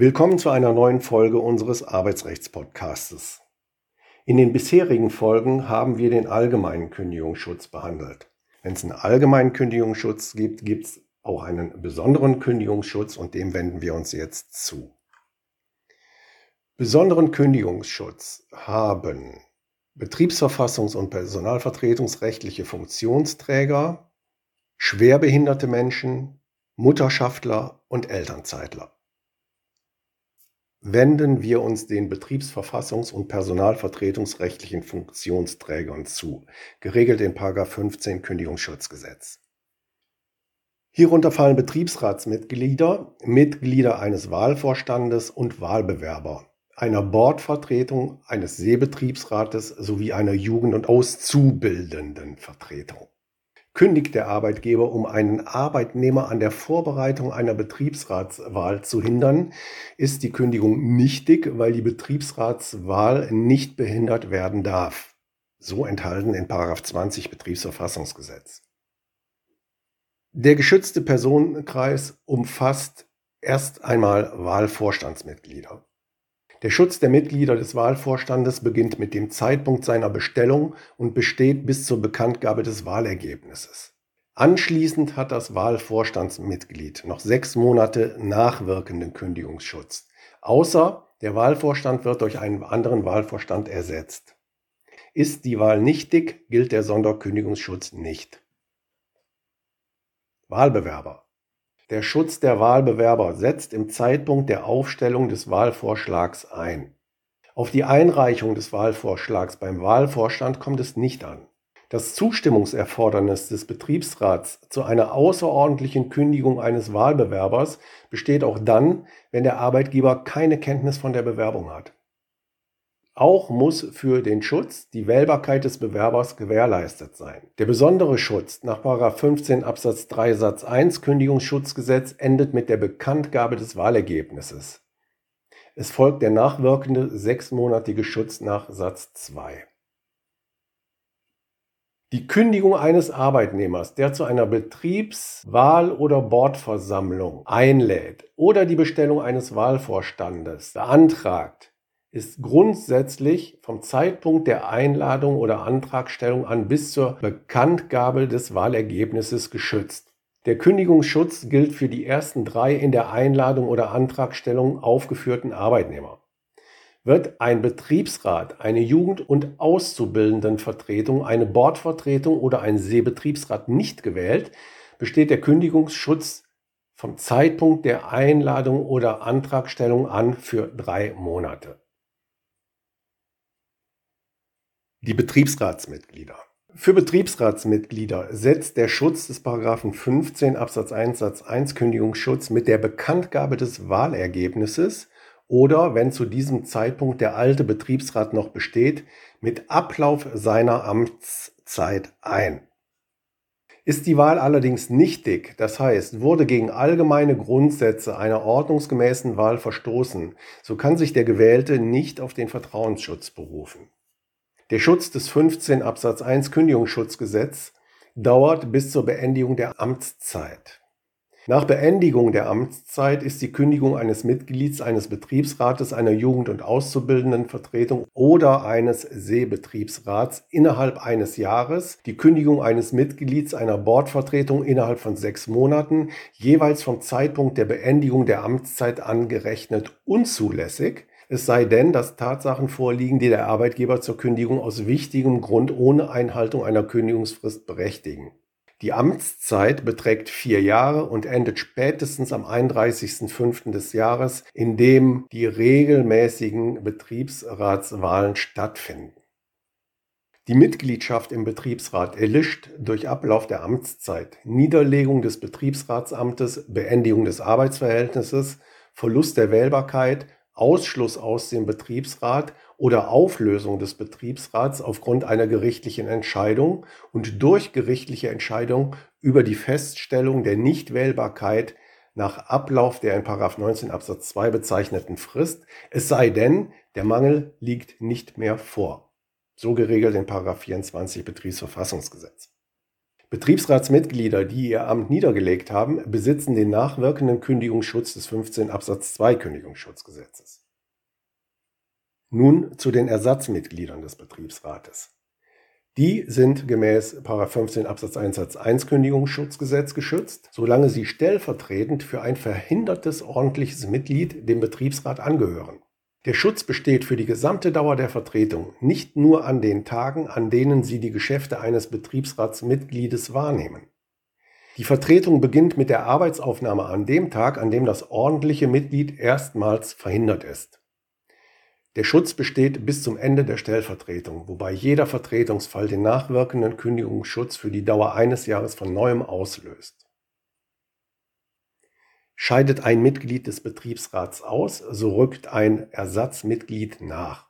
Willkommen zu einer neuen Folge unseres Arbeitsrechtspodcastes. In den bisherigen Folgen haben wir den allgemeinen Kündigungsschutz behandelt. Wenn es einen allgemeinen Kündigungsschutz gibt, gibt es auch einen besonderen Kündigungsschutz und dem wenden wir uns jetzt zu. Besonderen Kündigungsschutz haben betriebsverfassungs- und personalvertretungsrechtliche Funktionsträger, schwerbehinderte Menschen, Mutterschaftler und Elternzeitler wenden wir uns den betriebsverfassungs- und personalvertretungsrechtlichen Funktionsträgern zu, geregelt in 15 Kündigungsschutzgesetz. Hierunter fallen Betriebsratsmitglieder, Mitglieder eines Wahlvorstandes und Wahlbewerber, einer Bordvertretung, eines Seebetriebsrates sowie einer Jugend- und Auszubildendenvertretung. Kündigt der Arbeitgeber, um einen Arbeitnehmer an der Vorbereitung einer Betriebsratswahl zu hindern, ist die Kündigung nichtig, weil die Betriebsratswahl nicht behindert werden darf. So enthalten in 20 Betriebsverfassungsgesetz. Der geschützte Personenkreis umfasst erst einmal Wahlvorstandsmitglieder. Der Schutz der Mitglieder des Wahlvorstandes beginnt mit dem Zeitpunkt seiner Bestellung und besteht bis zur Bekanntgabe des Wahlergebnisses. Anschließend hat das Wahlvorstandsmitglied noch sechs Monate nachwirkenden Kündigungsschutz, außer der Wahlvorstand wird durch einen anderen Wahlvorstand ersetzt. Ist die Wahl nichtig, gilt der Sonderkündigungsschutz nicht. Wahlbewerber der Schutz der Wahlbewerber setzt im Zeitpunkt der Aufstellung des Wahlvorschlags ein. Auf die Einreichung des Wahlvorschlags beim Wahlvorstand kommt es nicht an. Das Zustimmungserfordernis des Betriebsrats zu einer außerordentlichen Kündigung eines Wahlbewerbers besteht auch dann, wenn der Arbeitgeber keine Kenntnis von der Bewerbung hat. Auch muss für den Schutz die Wählbarkeit des Bewerbers gewährleistet sein. Der besondere Schutz nach 15 Absatz 3 Satz 1 Kündigungsschutzgesetz endet mit der Bekanntgabe des Wahlergebnisses. Es folgt der nachwirkende sechsmonatige Schutz nach Satz 2. Die Kündigung eines Arbeitnehmers, der zu einer Betriebswahl- oder Bordversammlung einlädt oder die Bestellung eines Wahlvorstandes beantragt, ist grundsätzlich vom Zeitpunkt der Einladung oder Antragstellung an bis zur Bekanntgabe des Wahlergebnisses geschützt. Der Kündigungsschutz gilt für die ersten drei in der Einladung oder Antragstellung aufgeführten Arbeitnehmer. Wird ein Betriebsrat, eine Jugend- und Auszubildendenvertretung, eine Bordvertretung oder ein Seebetriebsrat nicht gewählt, besteht der Kündigungsschutz vom Zeitpunkt der Einladung oder Antragstellung an für drei Monate. Die Betriebsratsmitglieder. Für Betriebsratsmitglieder setzt der Schutz des Paragraphen 15 Absatz 1 Satz 1 Kündigungsschutz mit der Bekanntgabe des Wahlergebnisses oder, wenn zu diesem Zeitpunkt der alte Betriebsrat noch besteht, mit Ablauf seiner Amtszeit ein. Ist die Wahl allerdings nichtig, das heißt, wurde gegen allgemeine Grundsätze einer ordnungsgemäßen Wahl verstoßen, so kann sich der Gewählte nicht auf den Vertrauensschutz berufen. Der Schutz des 15 Absatz 1 Kündigungsschutzgesetz dauert bis zur Beendigung der Amtszeit. Nach Beendigung der Amtszeit ist die Kündigung eines Mitglieds eines Betriebsrates, einer Jugend- und Auszubildendenvertretung oder eines Seebetriebsrats innerhalb eines Jahres, die Kündigung eines Mitglieds einer Bordvertretung innerhalb von sechs Monaten, jeweils vom Zeitpunkt der Beendigung der Amtszeit angerechnet unzulässig, es sei denn, dass Tatsachen vorliegen, die der Arbeitgeber zur Kündigung aus wichtigem Grund ohne Einhaltung einer Kündigungsfrist berechtigen. Die Amtszeit beträgt vier Jahre und endet spätestens am 31.05. des Jahres, in dem die regelmäßigen Betriebsratswahlen stattfinden. Die Mitgliedschaft im Betriebsrat erlischt durch Ablauf der Amtszeit, Niederlegung des Betriebsratsamtes, Beendigung des Arbeitsverhältnisses, Verlust der Wählbarkeit Ausschluss aus dem Betriebsrat oder Auflösung des Betriebsrats aufgrund einer gerichtlichen Entscheidung und durch gerichtliche Entscheidung über die Feststellung der Nichtwählbarkeit nach Ablauf der in 19 Absatz 2 bezeichneten Frist, es sei denn, der Mangel liegt nicht mehr vor. So geregelt in 24 Betriebsverfassungsgesetz. Betriebsratsmitglieder, die ihr Amt niedergelegt haben, besitzen den nachwirkenden Kündigungsschutz des 15 Absatz 2 Kündigungsschutzgesetzes. Nun zu den Ersatzmitgliedern des Betriebsrates. Die sind gemäß 15 Absatz 1 Satz 1 Kündigungsschutzgesetz geschützt, solange sie stellvertretend für ein verhindertes ordentliches Mitglied dem Betriebsrat angehören. Der Schutz besteht für die gesamte Dauer der Vertretung, nicht nur an den Tagen, an denen Sie die Geschäfte eines Betriebsratsmitgliedes wahrnehmen. Die Vertretung beginnt mit der Arbeitsaufnahme an dem Tag, an dem das ordentliche Mitglied erstmals verhindert ist. Der Schutz besteht bis zum Ende der Stellvertretung, wobei jeder Vertretungsfall den nachwirkenden Kündigungsschutz für die Dauer eines Jahres von neuem auslöst. Scheidet ein Mitglied des Betriebsrats aus, so rückt ein Ersatzmitglied nach.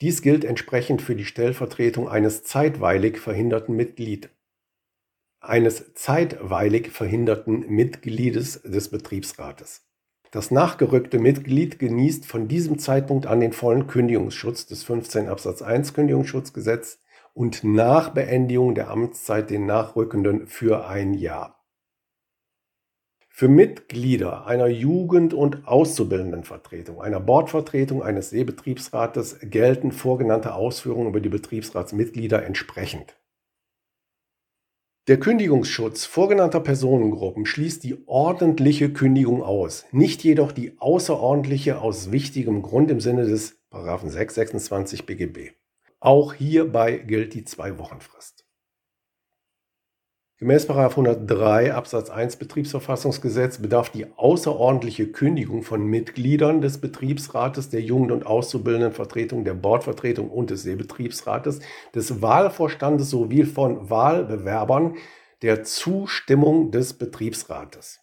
Dies gilt entsprechend für die Stellvertretung eines zeitweilig verhinderten Mitglied eines zeitweilig verhinderten Mitgliedes des Betriebsrates. Das nachgerückte Mitglied genießt von diesem Zeitpunkt an den vollen Kündigungsschutz des 15 Absatz 1 Kündigungsschutzgesetz und nach Beendigung der Amtszeit den Nachrückenden für ein Jahr. Für Mitglieder einer Jugend- und Auszubildendenvertretung, einer Bordvertretung eines Seebetriebsrates gelten vorgenannte Ausführungen über die Betriebsratsmitglieder entsprechend. Der Kündigungsschutz vorgenannter Personengruppen schließt die ordentliche Kündigung aus, nicht jedoch die außerordentliche aus wichtigem Grund im Sinne des 626 BGB. Auch hierbei gilt die Zwei-Wochen-Frist. Gemäß 103 Absatz 1 Betriebsverfassungsgesetz bedarf die außerordentliche Kündigung von Mitgliedern des Betriebsrates, der Jugend- und Auszubildendenvertretung, der Bordvertretung und des Seebetriebsrates, des Wahlvorstandes sowie von Wahlbewerbern der Zustimmung des Betriebsrates.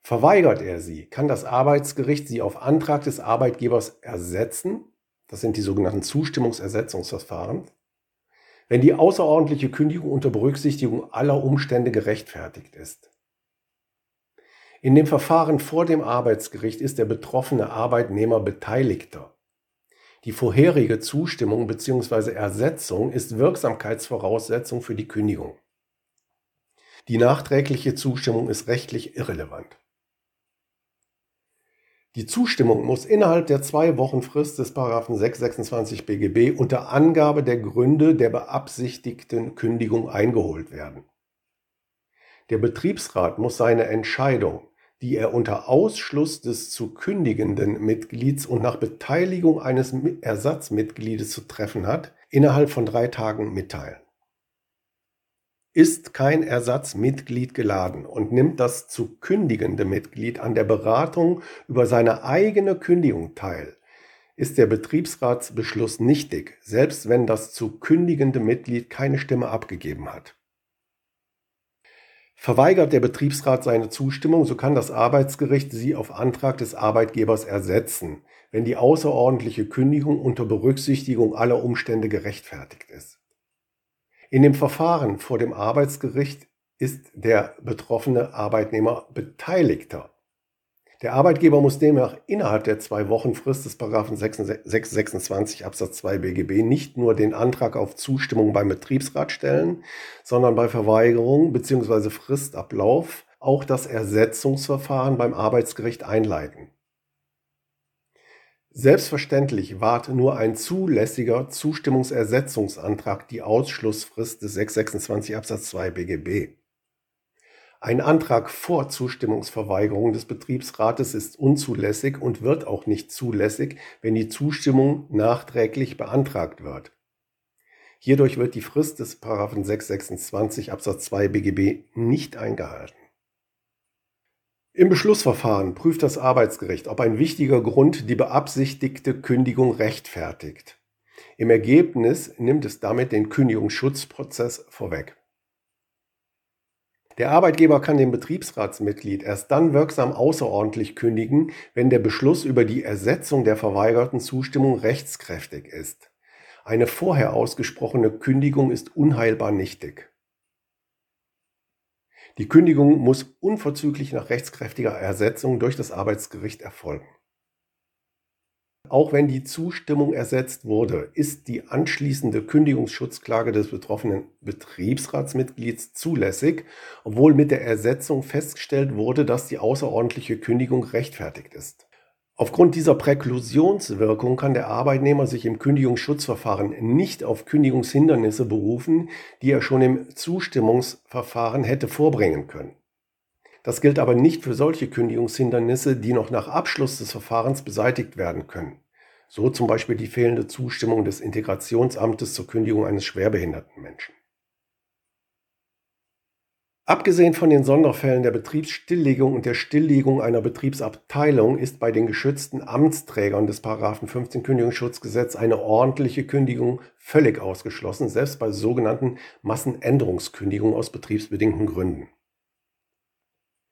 Verweigert er sie, kann das Arbeitsgericht sie auf Antrag des Arbeitgebers ersetzen. Das sind die sogenannten Zustimmungsersetzungsverfahren wenn die außerordentliche Kündigung unter Berücksichtigung aller Umstände gerechtfertigt ist. In dem Verfahren vor dem Arbeitsgericht ist der betroffene Arbeitnehmer Beteiligter. Die vorherige Zustimmung bzw. Ersetzung ist Wirksamkeitsvoraussetzung für die Kündigung. Die nachträgliche Zustimmung ist rechtlich irrelevant. Die Zustimmung muss innerhalb der zwei Wochen Frist des 626 BGB unter Angabe der Gründe der beabsichtigten Kündigung eingeholt werden. Der Betriebsrat muss seine Entscheidung, die er unter Ausschluss des zu kündigenden Mitglieds und nach Beteiligung eines Ersatzmitgliedes zu treffen hat, innerhalb von drei Tagen mitteilen ist kein Ersatzmitglied geladen und nimmt das zu kündigende Mitglied an der Beratung über seine eigene Kündigung teil, ist der Betriebsratsbeschluss nichtig, selbst wenn das zu kündigende Mitglied keine Stimme abgegeben hat. Verweigert der Betriebsrat seine Zustimmung, so kann das Arbeitsgericht sie auf Antrag des Arbeitgebers ersetzen, wenn die außerordentliche Kündigung unter Berücksichtigung aller Umstände gerechtfertigt ist. In dem Verfahren vor dem Arbeitsgericht ist der betroffene Arbeitnehmer Beteiligter. Der Arbeitgeber muss demnach innerhalb der zwei Wochen Frist des 626 Absatz 2 BGB nicht nur den Antrag auf Zustimmung beim Betriebsrat stellen, sondern bei Verweigerung bzw. Fristablauf auch das Ersetzungsverfahren beim Arbeitsgericht einleiten. Selbstverständlich wahrt nur ein zulässiger Zustimmungsersetzungsantrag die Ausschlussfrist des 626 Absatz 2 BGB. Ein Antrag vor Zustimmungsverweigerung des Betriebsrates ist unzulässig und wird auch nicht zulässig, wenn die Zustimmung nachträglich beantragt wird. Hierdurch wird die Frist des 626 Absatz 2 BGB nicht eingehalten. Im Beschlussverfahren prüft das Arbeitsgericht, ob ein wichtiger Grund die beabsichtigte Kündigung rechtfertigt. Im Ergebnis nimmt es damit den Kündigungsschutzprozess vorweg. Der Arbeitgeber kann dem Betriebsratsmitglied erst dann wirksam außerordentlich kündigen, wenn der Beschluss über die Ersetzung der verweigerten Zustimmung rechtskräftig ist. Eine vorher ausgesprochene Kündigung ist unheilbar nichtig. Die Kündigung muss unverzüglich nach rechtskräftiger Ersetzung durch das Arbeitsgericht erfolgen. Auch wenn die Zustimmung ersetzt wurde, ist die anschließende Kündigungsschutzklage des betroffenen Betriebsratsmitglieds zulässig, obwohl mit der Ersetzung festgestellt wurde, dass die außerordentliche Kündigung rechtfertigt ist. Aufgrund dieser Präklusionswirkung kann der Arbeitnehmer sich im Kündigungsschutzverfahren nicht auf Kündigungshindernisse berufen, die er schon im Zustimmungsverfahren hätte vorbringen können. Das gilt aber nicht für solche Kündigungshindernisse, die noch nach Abschluss des Verfahrens beseitigt werden können. So zum Beispiel die fehlende Zustimmung des Integrationsamtes zur Kündigung eines schwerbehinderten Menschen. Abgesehen von den Sonderfällen der Betriebsstilllegung und der Stilllegung einer Betriebsabteilung ist bei den geschützten Amtsträgern des 15 Kündigungsschutzgesetz eine ordentliche Kündigung völlig ausgeschlossen, selbst bei sogenannten Massenänderungskündigungen aus betriebsbedingten Gründen.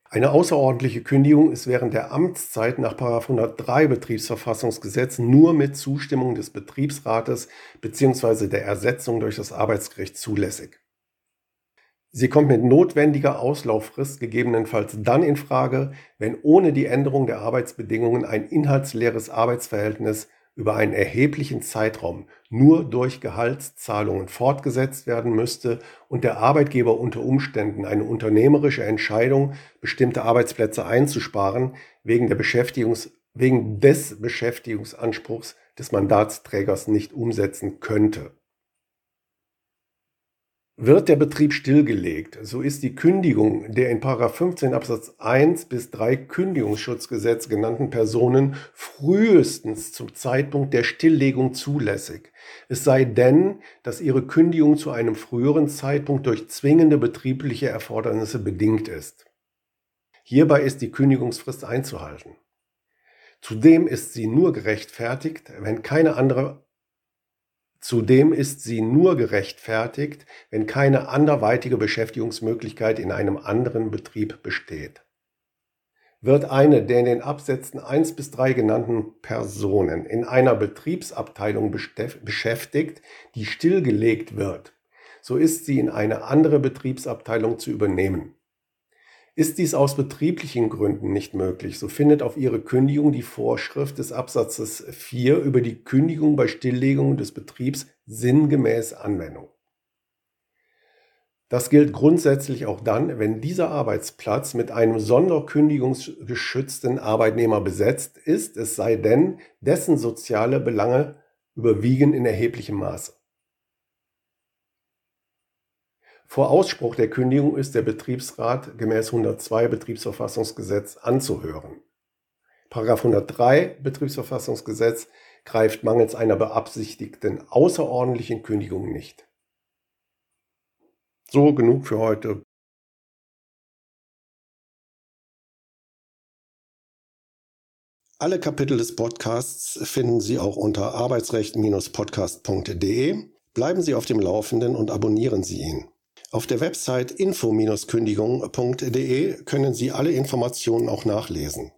Eine außerordentliche Kündigung ist während der Amtszeit nach 103 Betriebsverfassungsgesetz nur mit Zustimmung des Betriebsrates bzw. der Ersetzung durch das Arbeitsgericht zulässig. Sie kommt mit notwendiger Auslauffrist gegebenenfalls dann in Frage, wenn ohne die Änderung der Arbeitsbedingungen ein inhaltsleeres Arbeitsverhältnis über einen erheblichen Zeitraum nur durch Gehaltszahlungen fortgesetzt werden müsste und der Arbeitgeber unter Umständen eine unternehmerische Entscheidung, bestimmte Arbeitsplätze einzusparen, wegen, Beschäftigungs wegen des Beschäftigungsanspruchs des Mandatsträgers nicht umsetzen könnte. Wird der Betrieb stillgelegt, so ist die Kündigung der in 15 Absatz 1 bis 3 Kündigungsschutzgesetz genannten Personen frühestens zum Zeitpunkt der Stilllegung zulässig. Es sei denn, dass ihre Kündigung zu einem früheren Zeitpunkt durch zwingende betriebliche Erfordernisse bedingt ist. Hierbei ist die Kündigungsfrist einzuhalten. Zudem ist sie nur gerechtfertigt, wenn keine andere Zudem ist sie nur gerechtfertigt, wenn keine anderweitige Beschäftigungsmöglichkeit in einem anderen Betrieb besteht. Wird eine der in den Absätzen 1 bis 3 genannten Personen in einer Betriebsabteilung beschäftigt, die stillgelegt wird, so ist sie in eine andere Betriebsabteilung zu übernehmen. Ist dies aus betrieblichen Gründen nicht möglich, so findet auf Ihre Kündigung die Vorschrift des Absatzes 4 über die Kündigung bei Stilllegung des Betriebs sinngemäß Anwendung. Das gilt grundsätzlich auch dann, wenn dieser Arbeitsplatz mit einem sonderkündigungsgeschützten Arbeitnehmer besetzt ist, es sei denn, dessen soziale Belange überwiegen in erheblichem Maße. Vor Ausspruch der Kündigung ist der Betriebsrat gemäß 102 Betriebsverfassungsgesetz anzuhören. Paragraph 103 Betriebsverfassungsgesetz greift mangels einer beabsichtigten außerordentlichen Kündigung nicht. So genug für heute. Alle Kapitel des Podcasts finden Sie auch unter arbeitsrecht-podcast.de. Bleiben Sie auf dem Laufenden und abonnieren Sie ihn. Auf der Website info-kündigung.de können Sie alle Informationen auch nachlesen.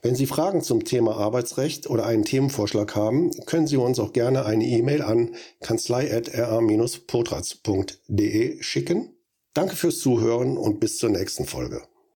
Wenn Sie Fragen zum Thema Arbeitsrecht oder einen Themenvorschlag haben, können Sie uns auch gerne eine E-Mail an kanzlei.ra-potratz.de schicken. Danke fürs Zuhören und bis zur nächsten Folge.